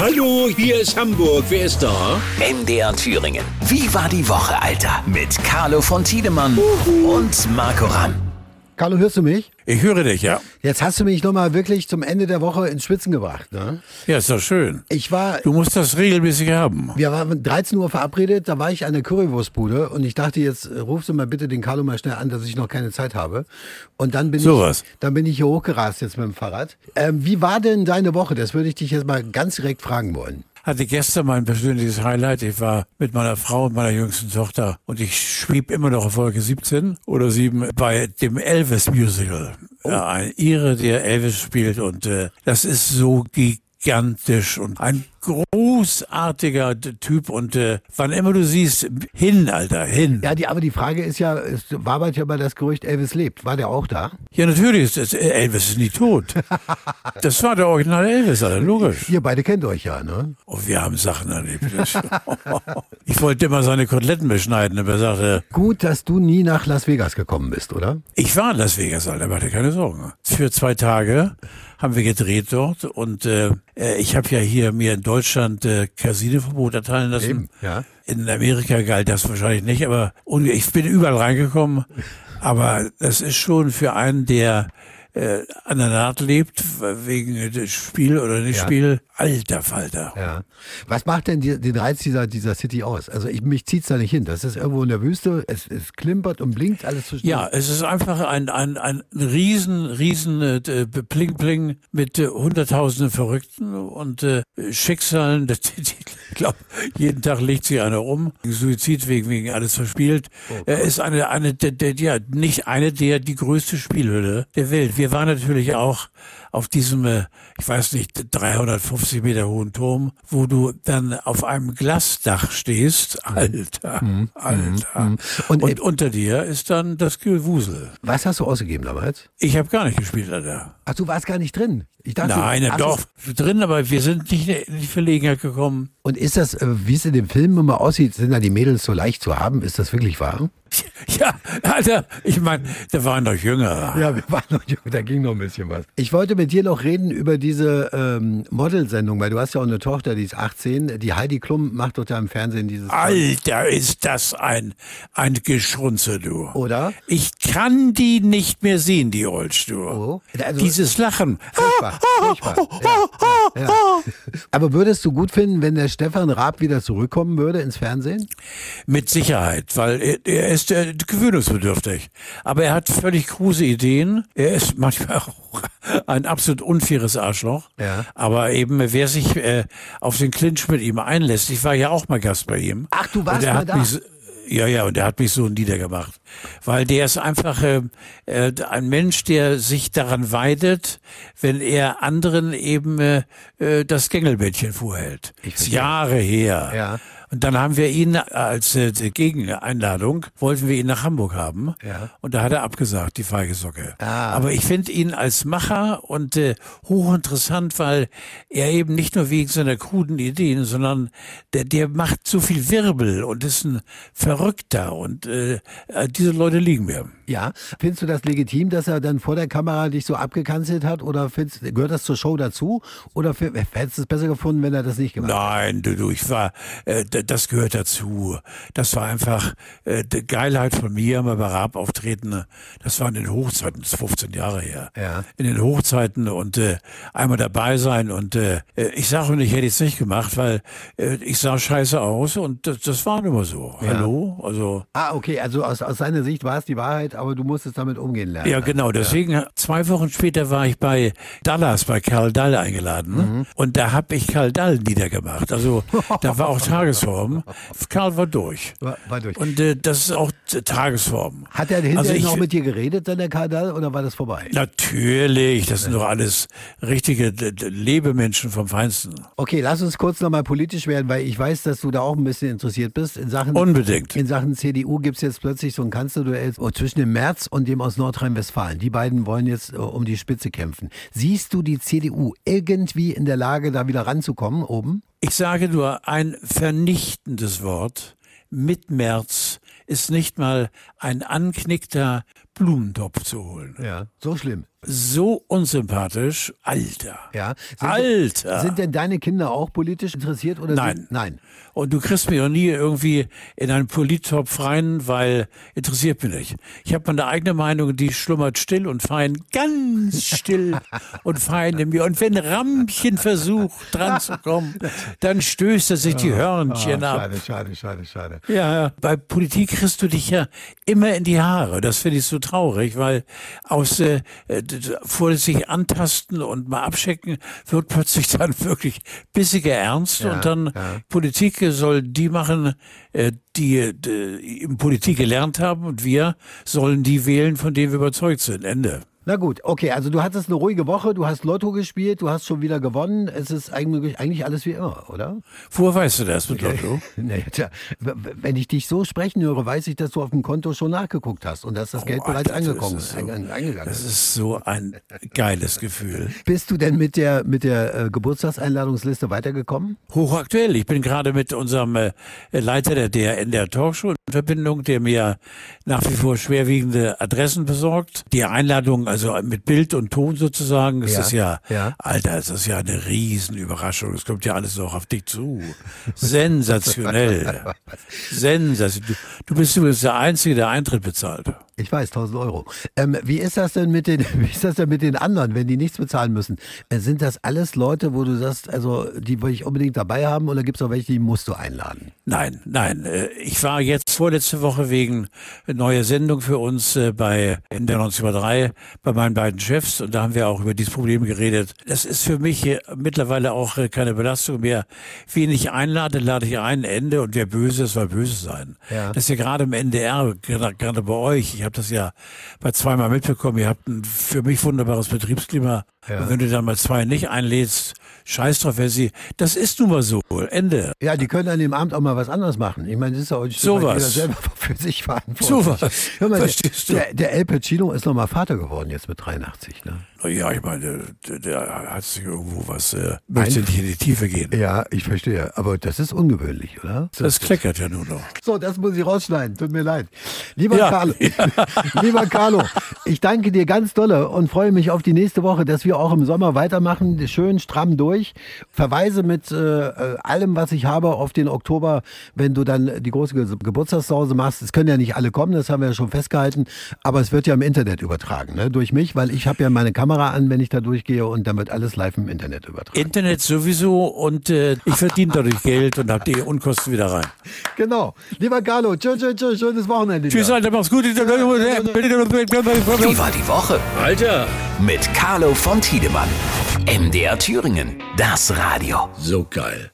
Hallo, hier ist Hamburg. Wer ist da? MDR Thüringen. Wie war die Woche, Alter? Mit Carlo von Tiedemann und Marco Ramm. Carlo, hörst du mich? Ich höre dich, ja. Jetzt hast du mich nochmal wirklich zum Ende der Woche ins Schwitzen gebracht. Ne? Ja, ist doch schön. Ich war, Du musst das regelmäßig haben. wir waren 13 Uhr verabredet, da war ich an der Currywurstbude und ich dachte, jetzt rufst du mal bitte den Carlo mal schnell an, dass ich noch keine Zeit habe. Und dann bin Sowas. ich, dann bin ich hier hochgerast jetzt mit dem Fahrrad. Ähm, wie war denn deine Woche? Das würde ich dich jetzt mal ganz direkt fragen wollen. Hatte gestern mein persönliches Highlight. Ich war mit meiner Frau und meiner jüngsten Tochter und ich schrieb immer noch auf Folge 17 oder 7 bei dem Elvis Musical. Ja, ein Ire, der Elvis spielt und äh, das ist so gigantisch und ein großartiger Typ und äh, wann immer du siehst, hin, Alter, hin. Ja, die, aber die Frage ist ja, es wabert ja mal das Gerücht, Elvis lebt. War der auch da? Ja, natürlich ist das, Elvis ist nie tot. Das war der Original Elvis, Alter, logisch. Ihr beide kennt euch ja, ne? Und wir haben Sachen erlebt. ich wollte immer seine Koteletten beschneiden, aber er sagte, Gut, dass du nie nach Las Vegas gekommen bist, oder? ich war in Las Vegas, Alter, mach dir keine Sorgen. Für zwei Tage haben wir gedreht dort und äh, äh, ich habe ja hier mir in Deutschland äh, Casinoverbot erteilen lassen. Eben, ja. In Amerika galt das wahrscheinlich nicht, aber ich bin überall reingekommen. Aber das ist schon für einen, der äh, an der Naht lebt, wegen des Spiel oder nicht Ja. Spiel, alter Falter. Ja. Was macht denn die, den Reiz dieser, dieser City aus? Also ich, mich zieht's da nicht hin. Das ist irgendwo in der Wüste, es, es klimpert und blinkt alles zu Ja, es ist einfach ein, ein, ein riesen, riesen äh, Pling Pling mit äh, hunderttausenden Verrückten und äh, Schicksalen. Die, die, ich glaube, jeden Tag legt sich einer um. Suizid wegen, wegen alles verspielt. er ist eine, eine der, der, ja, nicht eine der, die größte Spielhülle der Welt. Wir waren natürlich auch auf diesem, äh, ich weiß nicht, 350 Meter hohen Turm, wo du dann auf einem Glasdach stehst. Alter, Alter. Und, Und, äh, unter dir ist dann das Gewusel. Was hast du ausgegeben damals? Ich habe gar nicht gespielt, Alter. Ach, du warst gar nicht drin. Ich dachte, Nein, ach, doch, drin, aber wir sind nicht in die Verlegenheit gekommen. Und ist das, äh, wie es in dem Film immer aussieht, sind da die Mädels so leicht zu haben? Ist das wirklich wahr? Ja, Alter, ich meine, da waren doch jünger. Ja, wir waren noch jung, da ging noch ein bisschen was. Ich wollte mit dir noch reden über diese ähm, Modelsendung, weil du hast ja auch eine Tochter, die ist 18. Die Heidi Klum macht doch da im Fernsehen dieses... Alter, ist das ein, ein Geschrunze, du. Oder? Ich kann die nicht mehr sehen, die du. Oh. Also- Dieses Lachen. Furchtbar, furchtbar. Ja, ja. Aber würdest du gut finden, wenn der Stefan Raab wieder zurückkommen würde ins Fernsehen? Mit Sicherheit, weil er, er ist äh, gewöhnungsbedürftig. Aber er hat völlig kruse Ideen. Er ist manchmal auch ein absolut unfaires Arschloch. Ja. Aber eben, wer sich äh, auf den Clinch mit ihm einlässt, ich war ja auch mal Gast bei ihm. Ach, du warst mal da. Mich, ja, ja, und er hat mich so niedergemacht. Weil der ist einfach äh, äh, ein Mensch, der sich daran weidet, wenn er anderen eben äh, äh, das Gängelbettchen vorhält. Jahre her. Ja. Und dann haben wir ihn als äh, Gegeneinladung, wollten wir ihn nach Hamburg haben. Ja. Und da hat er abgesagt, die feige Socke. Ah. Aber ich finde ihn als Macher und äh, hochinteressant, weil er eben nicht nur wegen seiner kruden Ideen, sondern der, der macht so viel Wirbel und ist ein Verrückter. Und äh, äh, diese Leute liegen mir. Ja. Findest du das legitim, dass er dann vor der Kamera dich so abgekanzelt hat? Oder findest, gehört das zur Show dazu? Oder hättest du es besser gefunden, wenn er das nicht gemacht hätte? Nein, du, du, ich war, äh, das gehört dazu. Das war einfach äh, die Geilheit von mir, mal bei Raab auftreten. Das war in den Hochzeiten, das ist 15 Jahre her. Ja. In den Hochzeiten und äh, einmal dabei sein und äh, äh, ich sage nicht, ich hätte es nicht gemacht, weil äh, ich sah scheiße aus und das, das war immer so. Hallo? Also Ah, okay, also aus, aus seiner Sicht war es die Wahrheit, aber du musstest damit umgehen lernen. Ja, genau. Deswegen, zwei Wochen später war ich bei Dallas, bei Karl Dall eingeladen. Mhm. Und da habe ich Karl Dall niedergemacht. Also da war auch Tagesform. Karl war durch. War, war durch. Und äh, das ist auch Tagesform. Hat er hinterher Also ich- noch mit dir geredet, dann der Kardal, oder war das vorbei? Natürlich, das sind doch alles richtige Lebemenschen vom Feinsten. Okay, lass uns kurz nochmal politisch werden, weil ich weiß, dass du da auch ein bisschen interessiert bist. In Sachen, Unbedingt. in Sachen CDU gibt es jetzt plötzlich so ein Kanzlerduell zwischen dem Merz und dem aus Nordrhein-Westfalen. Die beiden wollen jetzt äh, um die Spitze kämpfen. Siehst du die CDU irgendwie in der Lage, da wieder ranzukommen oben? Ich sage nur ein vernichtendes Wort. Mit März ist nicht mal ein anknickter Blumentopf zu holen. Ja. So schlimm. So unsympathisch. Alter. Ja. Sind, Alter. Sind denn deine Kinder auch politisch interessiert oder Nein. Sind, nein. Und du kriegst mich auch nie irgendwie in einen Polittopf rein, weil interessiert mich nicht. Ich habe meine eigene Meinung, die schlummert still und fein, ganz still und fein in mir. Und wenn Rammchen versucht, dran zu kommen, dann stößt er sich die Hörnchen Ah, ab. schade, schade, schade, schade. Ja, ja. Bei Politik kriegst du dich ja immer in die Haare. Das finde ich so traurig, weil aus äh, d- vorsichtig antasten und mal abchecken wird plötzlich dann wirklich bissiger Ernst Ja, und dann ja. Politik soll die machen, äh, die, die in Politik gelernt haben und wir sollen die wählen, von denen wir überzeugt sind. Ende. Na gut, okay, also du hattest eine ruhige Woche, du hast Lotto gespielt, du hast schon wieder gewonnen. Es ist eigentlich, eigentlich alles wie immer, oder? Woher weißt du das mit Lotto? Nee, tja, wenn ich dich so sprechen höre, weiß ich, dass du auf dem Konto schon nachgeguckt hast und dass das Geld Oh, bereits Alter, das angekommen ist so- ein- eingegangen Das ist. ist so ein geiles Gefühl. Bist du denn mit der, mit der äh, Geburtstagseinladungsliste weitergekommen? hochaktuell. Ich bin gerade mit unserem äh, Leiter der DRN der Talkshow in Verbindung, der mir nach wie vor schwerwiegende Adressen besorgt. Die Einladung, also mit Bild und Ton sozusagen, das Ja, ist ja, ja. Alter, das ist ja eine Riesenüberraschung. Es kommt ja alles noch auf dich zu. Sensationell. Sensationell. Du, du bist übrigens der Einzige, der Eintritt bezahlt. Ich weiß, 1000 Euro. Ähm, wie ist das denn mit den, wie ist das denn mit den anderen, wenn die nichts bezahlen müssen? Äh, sind das alles Leute, wo du sagst, also die will ich unbedingt dabei haben oder gibt es auch welche, die musst du einladen? Nein, nein. äh, Ich war jetzt vorletzte Woche wegen neuer Sendung für uns äh, bei in der 1903 bei meinen beiden Chefs und da haben wir auch über dieses Problem geredet. Das ist für mich mittlerweile auch äh, keine Belastung mehr. Wen ich einlade, lade ich ein, Ende und wer böse ist, soll böse sein. Ja. Das ist ja gerade im NDR, gerade gerade bei euch. Ich habe das ja bei zweimal mitbekommen. Ihr habt ein für mich wunderbares Betriebsklima. Ja. Und wenn du dann mal zwei nicht einlädst, scheiß drauf, wer sie. Das ist nun mal so. Ende. Ja, die können an dem Abend auch mal was anderes machen. Ich meine, das ist ja auch weit jeder selber für sich verantwortlich. Sowas. Hör mal, Verstehst du? der, der El Pacino ist nochmal Vater geworden jetzt mit 83, ne? Ja, ich meine, der, der hat sich irgendwo was, äh, möchte nicht in die Tiefe gehen. Ja, ich verstehe. Aber das ist ungewöhnlich, oder? Das kleckert ja nur noch. So, das muss ich rausschneiden. Tut mir leid. Lieber Ja, Carlo, lieber Carlo, ich danke dir ganz dolle und freue mich auf die nächste Woche, dass wir auch im Sommer weitermachen. Schön stramm durch. Verweise mit äh, äh, allem, was ich habe, auf den Oktober, wenn du dann die große Ge Geburtstagssause machst. Es können ja nicht alle kommen, das haben wir ja schon festgehalten. Aber es wird ja im Internet übertragen, ne? durch mich, weil ich habe ja meine Kamera an, wenn ich da durchgehe und dann wird alles live im Internet übertragen. Internet sowieso und äh, ich verdiene dadurch Geld und habe die Unkosten wieder rein. Genau. Lieber Carlo, tschüss, tschüss, tschüss, schönes Wochenende. Tschüss, Alter, mach's gut. Wie war die Woche? Alter, Mit Carlo von Tiedemann. MDR Thüringen. Das Radio. so geil.